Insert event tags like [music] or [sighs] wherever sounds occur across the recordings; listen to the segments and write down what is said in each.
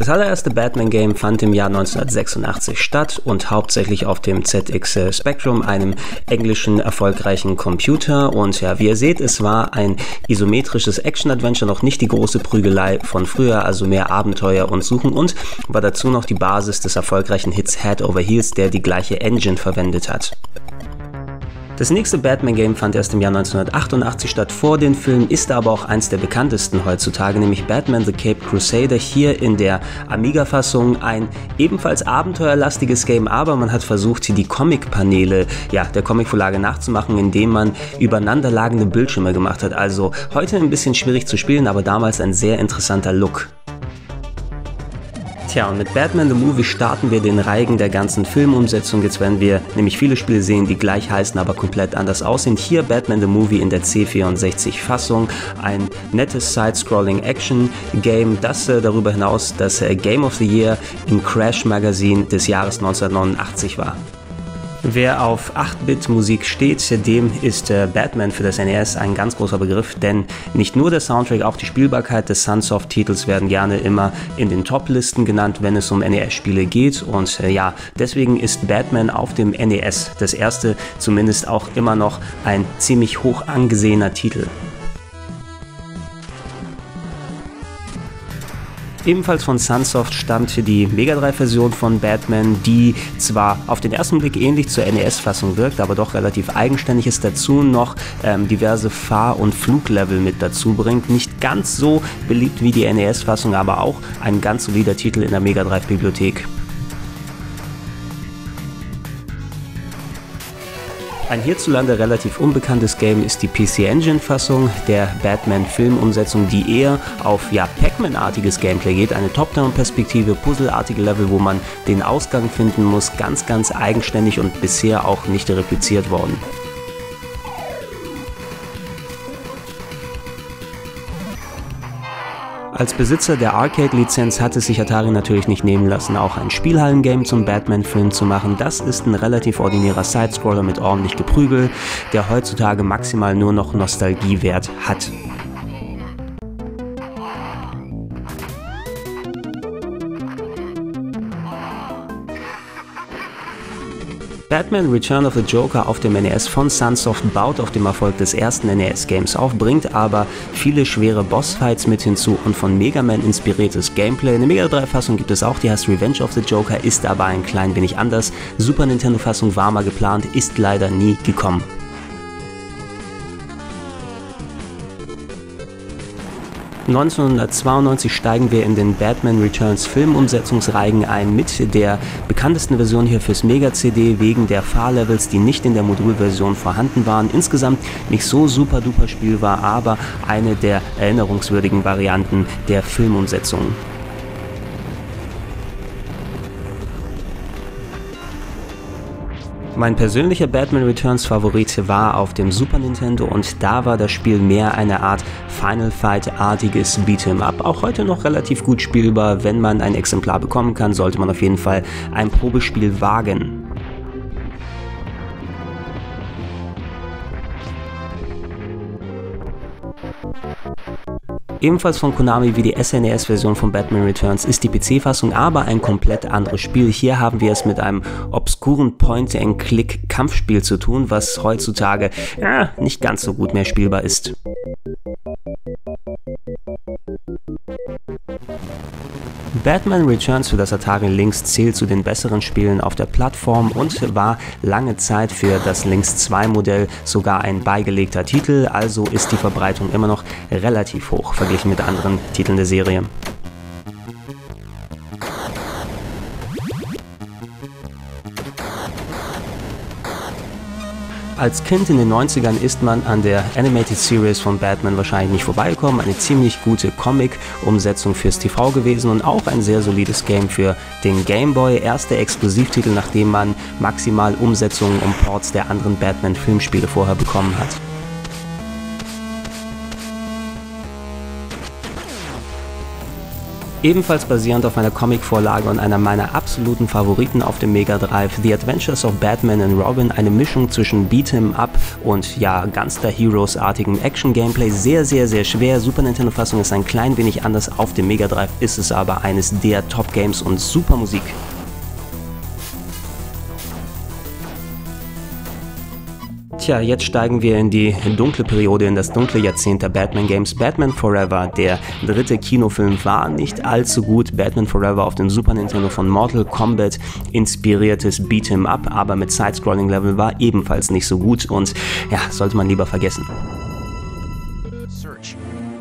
Das allererste Batman-Game fand im Jahr 1986 statt und hauptsächlich auf dem ZX Spectrum, einem englischen erfolgreichen Computer. Und ja, wie ihr seht, es war ein isometrisches Action-Adventure, noch nicht die große Prügelei von früher, also mehr Abenteuer und Suchen und war dazu noch die Basis des erfolgreichen Hits Head Over Heels, der die gleiche Engine verwendet hat. Das nächste Batman-Game fand erst im Jahr 1988 statt vor den Film, ist aber auch eins der bekanntesten heutzutage, nämlich Batman The Cape Crusader, hier in der Amiga-Fassung. Ein ebenfalls abenteuerlastiges Game, aber man hat versucht, die Comic-Paneele ja, der Comic-Vorlage nachzumachen, indem man übereinanderlagende Bildschirme gemacht hat. Also heute ein bisschen schwierig zu spielen, aber damals ein sehr interessanter Look. Tja, und mit Batman the Movie starten wir den Reigen der ganzen Filmumsetzung. Jetzt werden wir nämlich viele Spiele sehen, die gleich heißen, aber komplett anders aussehen. Hier Batman the Movie in der C64-Fassung. Ein nettes Side-Scrolling-Action-Game, das äh, darüber hinaus das äh, Game of the Year im Crash Magazine des Jahres 1989 war. Wer auf 8-Bit-Musik steht, dem ist äh, Batman für das NES ein ganz großer Begriff, denn nicht nur der Soundtrack, auch die Spielbarkeit des Sunsoft-Titels werden gerne immer in den Top-Listen genannt, wenn es um NES-Spiele geht. Und äh, ja, deswegen ist Batman auf dem NES das erste, zumindest auch immer noch ein ziemlich hoch angesehener Titel. Ebenfalls von Sunsoft stammt die Mega Drive-Version von Batman, die zwar auf den ersten Blick ähnlich zur NES-Fassung wirkt, aber doch relativ eigenständig ist, dazu noch ähm, diverse Fahr- und Fluglevel mit dazu bringt. Nicht ganz so beliebt wie die NES-Fassung, aber auch ein ganz solider Titel in der Mega Drive-Bibliothek. Ein hierzulande relativ unbekanntes Game ist die PC Engine Fassung der Batman Filmumsetzung, die eher auf ja, Pac-Man-artiges Gameplay geht. Eine Top-Down-Perspektive, Puzzle-artige Level, wo man den Ausgang finden muss. Ganz, ganz eigenständig und bisher auch nicht repliziert worden. Als Besitzer der Arcade-Lizenz hat es sich Atari natürlich nicht nehmen lassen, auch ein Spielhallen-Game zum Batman-Film zu machen. Das ist ein relativ ordinärer Sidescroller mit ordentlich Geprügel, der heutzutage maximal nur noch Nostalgiewert hat. Batman Return of the Joker auf dem NES von Sunsoft baut auf dem Erfolg des ersten NES-Games auf, bringt aber viele schwere Bossfights mit hinzu und von Mega Man inspiriertes Gameplay. Eine Mega 3-Fassung gibt es auch, die heißt Revenge of the Joker, ist aber ein klein wenig anders. Super Nintendo-Fassung war mal geplant, ist leider nie gekommen. 1992 steigen wir in den Batman Returns Filmumsetzungsreigen ein mit der bekanntesten Version hier fürs Mega-CD wegen der Fahrlevels, die nicht in der Modulversion vorhanden waren. Insgesamt nicht so super duper spielbar, aber eine der erinnerungswürdigen Varianten der Filmumsetzung. Mein persönlicher Batman Returns Favorit war auf dem Super Nintendo und da war das Spiel mehr eine Art Final Fight-artiges Beat'em Up. Auch heute noch relativ gut spielbar. Wenn man ein Exemplar bekommen kann, sollte man auf jeden Fall ein Probespiel wagen. Ebenfalls von Konami wie die SNES-Version von Batman Returns ist die PC-Fassung aber ein komplett anderes Spiel. Hier haben wir es mit einem obskuren Point-and-Click-Kampfspiel zu tun, was heutzutage ja, nicht ganz so gut mehr spielbar ist. Batman Returns für das Atari Lynx zählt zu den besseren Spielen auf der Plattform und war lange Zeit für das Lynx 2 Modell sogar ein beigelegter Titel, also ist die Verbreitung immer noch relativ hoch verglichen mit anderen Titeln der Serie. Als Kind in den 90ern ist man an der Animated Series von Batman wahrscheinlich nicht vorbeigekommen. Eine ziemlich gute Comic-Umsetzung fürs TV gewesen und auch ein sehr solides Game für den Game Boy. Erster Exklusivtitel, nachdem man maximal Umsetzungen und Ports der anderen Batman-Filmspiele vorher bekommen hat. Ebenfalls basierend auf einer Comicvorlage und einer meiner absoluten Favoriten auf dem Mega Drive, The Adventures of Batman and Robin, eine Mischung zwischen Beat'em Up und ja, Gunster Heroes-artigem Action-Gameplay. Sehr, sehr, sehr schwer. Super Nintendo-Fassung ist ein klein wenig anders. Auf dem Mega Drive ist es aber eines der Top-Games und super Musik. Tja, jetzt steigen wir in die dunkle Periode, in das dunkle Jahrzehnt der Batman Games. Batman Forever, der dritte Kinofilm, war nicht allzu gut. Batman Forever auf dem Super Nintendo von Mortal Kombat inspiriertes Beat'em Up, aber mit Side-Scrolling-Level war ebenfalls nicht so gut und ja, sollte man lieber vergessen.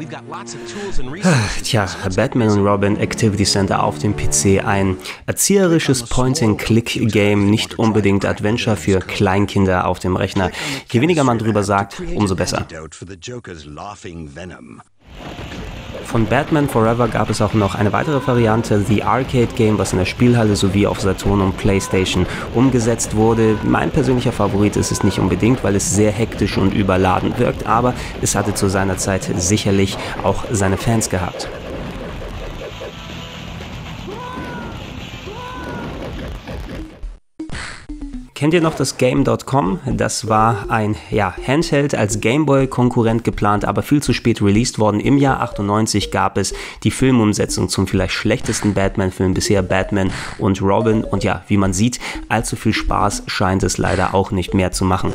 [sighs] Tja, Batman und Robin Activity Center auf dem PC, ein erzieherisches Point-and-Click-Game, nicht unbedingt Adventure für Kleinkinder auf dem Rechner. Je weniger man drüber sagt, umso besser. Von Batman Forever gab es auch noch eine weitere Variante, The Arcade Game, was in der Spielhalle sowie auf Saturn und PlayStation umgesetzt wurde. Mein persönlicher Favorit ist es nicht unbedingt, weil es sehr hektisch und überladen wirkt, aber es hatte zu seiner Zeit sicherlich auch seine Fans gehabt. Kennt ihr noch das Game.com? Das war ein ja, Handheld als Gameboy-Konkurrent geplant, aber viel zu spät released worden. Im Jahr 98 gab es die Filmumsetzung zum vielleicht schlechtesten Batman-Film bisher, Batman und Robin. Und ja, wie man sieht, allzu viel Spaß scheint es leider auch nicht mehr zu machen.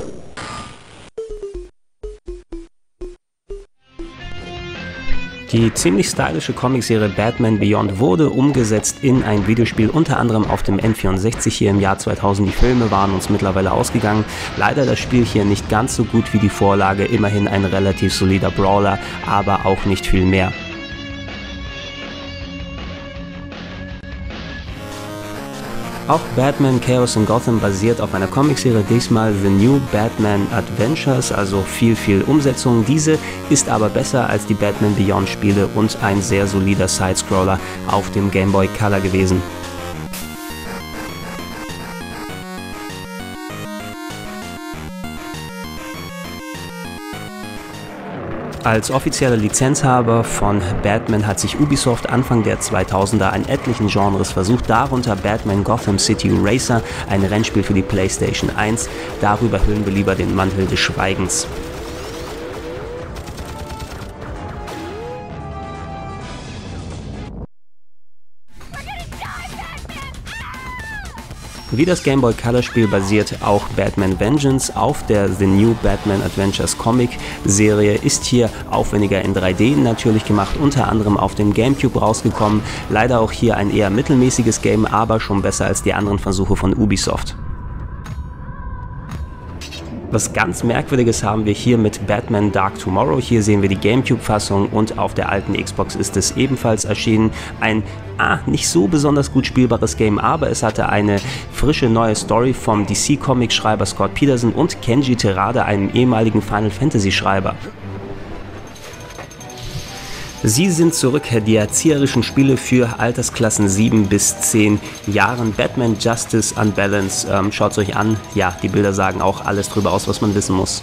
Die ziemlich stylische Comicserie Batman Beyond wurde umgesetzt in ein Videospiel, unter anderem auf dem N64 hier im Jahr 2000. Die Filme waren uns mittlerweile ausgegangen. Leider das Spiel hier nicht ganz so gut wie die Vorlage, immerhin ein relativ solider Brawler, aber auch nicht viel mehr. Auch Batman Chaos in Gotham basiert auf einer Comicserie, diesmal The New Batman Adventures, also viel, viel Umsetzung. Diese ist aber besser als die Batman Beyond Spiele und ein sehr solider Sidescroller auf dem Game Boy Color gewesen. Als offizieller Lizenzhaber von Batman hat sich Ubisoft Anfang der 2000er an etlichen Genres versucht, darunter Batman Gotham City Racer, ein Rennspiel für die PlayStation 1. Darüber hüllen wir lieber den Mantel des Schweigens. Wie das Game Boy Color Spiel basiert auch Batman Vengeance auf der The New Batman Adventures Comic Serie, ist hier aufwendiger in 3D natürlich gemacht, unter anderem auf dem GameCube rausgekommen. Leider auch hier ein eher mittelmäßiges Game, aber schon besser als die anderen Versuche von Ubisoft. Was ganz Merkwürdiges haben wir hier mit Batman Dark Tomorrow. Hier sehen wir die GameCube-Fassung und auf der alten Xbox ist es ebenfalls erschienen. Ein ah, nicht so besonders gut spielbares Game, aber es hatte eine frische neue Story vom DC-Comic-Schreiber Scott Peterson und Kenji Terada, einem ehemaligen Final Fantasy-Schreiber. Sie sind zurück, die erzieherischen Spiele für Altersklassen 7 bis 10 Jahren. Batman Justice Unbalance. Ähm, Schaut es euch an. Ja, die Bilder sagen auch alles drüber aus, was man wissen muss.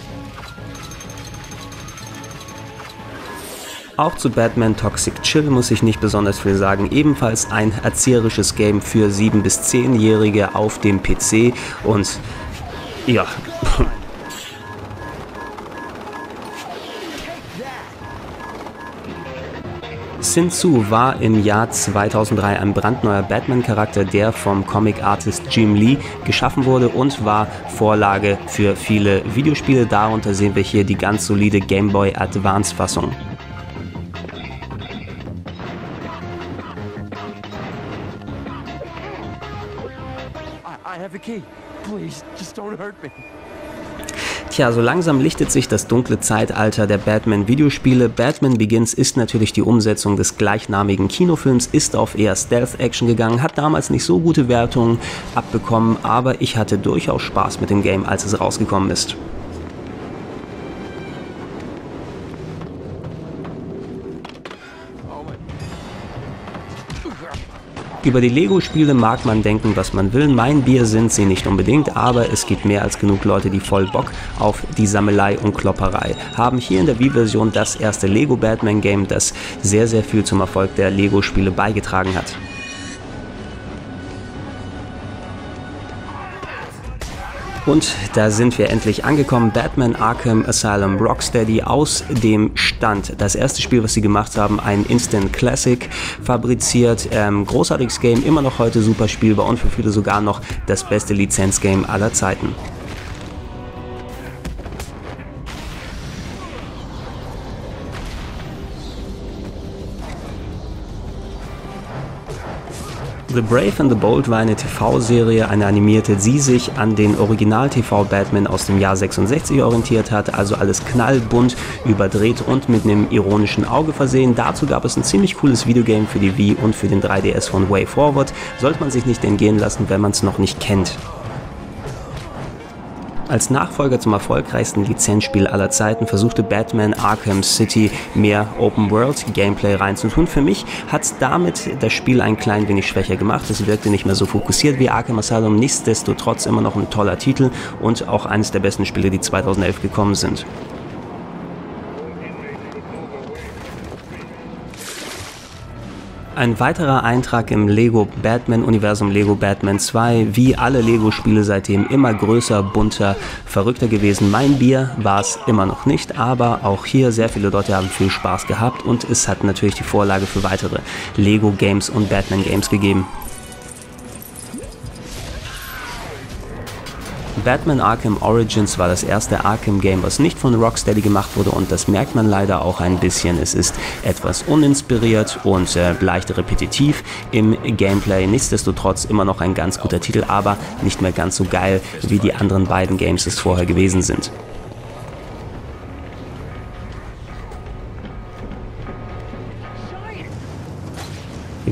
Auch zu Batman Toxic Chill muss ich nicht besonders viel sagen. Ebenfalls ein erzieherisches Game für 7- bis 10-Jährige auf dem PC. Und ja, Sin Tzu war im Jahr 2003 ein brandneuer Batman-Charakter, der vom Comic-Artist Jim Lee geschaffen wurde und war Vorlage für viele Videospiele. Darunter sehen wir hier die ganz solide Game Boy Advance-Fassung. I have the key. Please, just don't hurt me. Tja, so langsam lichtet sich das dunkle Zeitalter der Batman-Videospiele. Batman Begins ist natürlich die Umsetzung des gleichnamigen Kinofilms, ist auf eher Stealth-Action gegangen, hat damals nicht so gute Wertungen abbekommen, aber ich hatte durchaus Spaß mit dem Game, als es rausgekommen ist. Über die Lego-Spiele mag man denken, was man will. Mein Bier sind sie nicht unbedingt, aber es gibt mehr als genug Leute, die voll Bock auf die Sammelei und Klopperei haben. Hier in der Wii-Version das erste Lego Batman Game, das sehr, sehr viel zum Erfolg der Lego-Spiele beigetragen hat. Und da sind wir endlich angekommen. Batman Arkham Asylum Rocksteady aus dem Stand. Das erste Spiel, was sie gemacht haben, ein Instant Classic fabriziert. Ähm, großartiges Game, immer noch heute super spielbar und für viele sogar noch das beste Lizenzgame aller Zeiten. The Brave and the Bold war eine TV-Serie, eine animierte, die sich an den Original-TV-Batman aus dem Jahr 66 orientiert hat, also alles knallbunt, überdreht und mit einem ironischen Auge versehen. Dazu gab es ein ziemlich cooles Videogame für die Wii und für den 3DS von Way Forward. Sollte man sich nicht entgehen lassen, wenn man es noch nicht kennt. Als Nachfolger zum erfolgreichsten Lizenzspiel aller Zeiten versuchte Batman Arkham City mehr Open-World-Gameplay reinzutun. Für mich hat damit das Spiel ein klein wenig schwächer gemacht. Es wirkte nicht mehr so fokussiert wie Arkham Asylum. Nichtsdestotrotz immer noch ein toller Titel und auch eines der besten Spiele, die 2011 gekommen sind. Ein weiterer Eintrag im Lego Batman Universum Lego Batman 2, wie alle Lego Spiele seitdem immer größer, bunter, verrückter gewesen. Mein Bier war es immer noch nicht, aber auch hier sehr viele Leute haben viel Spaß gehabt und es hat natürlich die Vorlage für weitere Lego Games und Batman Games gegeben. Batman Arkham Origins war das erste Arkham-Game, was nicht von Rocksteady gemacht wurde und das merkt man leider auch ein bisschen. Es ist etwas uninspiriert und äh, leicht repetitiv im Gameplay. Nichtsdestotrotz immer noch ein ganz guter Titel, aber nicht mehr ganz so geil, wie die anderen beiden Games es vorher gewesen sind.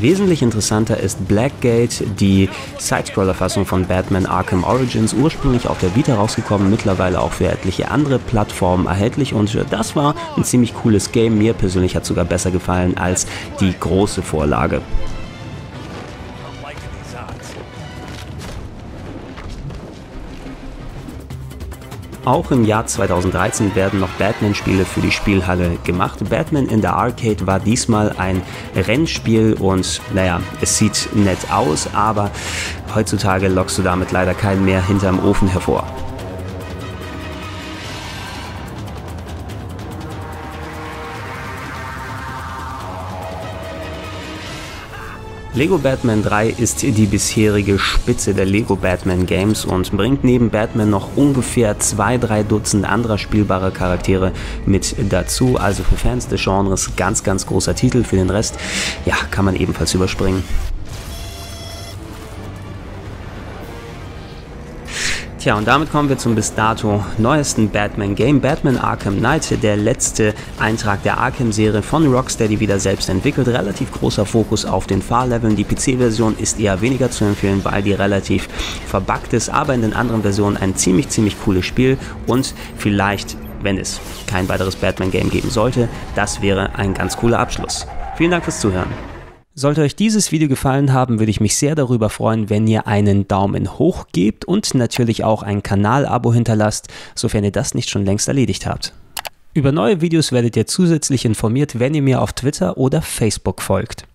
Wesentlich interessanter ist Blackgate, die Sidescroller-Fassung von Batman Arkham Origins, ursprünglich auf der Vita rausgekommen, mittlerweile auch für etliche andere Plattformen erhältlich und das war ein ziemlich cooles Game. Mir persönlich hat sogar besser gefallen als die große Vorlage. Auch im Jahr 2013 werden noch Batman-Spiele für die Spielhalle gemacht. Batman in the Arcade war diesmal ein Rennspiel und naja, es sieht nett aus, aber heutzutage lockst du damit leider keinen mehr hinterm Ofen hervor. Lego Batman 3 ist die bisherige Spitze der Lego Batman Games und bringt neben Batman noch ungefähr zwei, drei Dutzend anderer spielbarer Charaktere mit dazu. Also für Fans des Genres ganz, ganz großer Titel. Für den Rest, ja, kann man ebenfalls überspringen. Tja, und damit kommen wir zum bis dato neuesten Batman-Game, Batman Arkham Knight, der letzte Eintrag der Arkham-Serie von Rocksteady wieder selbst entwickelt. Relativ großer Fokus auf den Fahrleveln. Die PC-Version ist eher weniger zu empfehlen, weil die relativ verbuggt ist, aber in den anderen Versionen ein ziemlich, ziemlich cooles Spiel und vielleicht, wenn es kein weiteres Batman-Game geben sollte, das wäre ein ganz cooler Abschluss. Vielen Dank fürs Zuhören. Sollte euch dieses Video gefallen haben, würde ich mich sehr darüber freuen, wenn ihr einen Daumen hoch gebt und natürlich auch ein Kanalabo hinterlasst, sofern ihr das nicht schon längst erledigt habt. Über neue Videos werdet ihr zusätzlich informiert, wenn ihr mir auf Twitter oder Facebook folgt.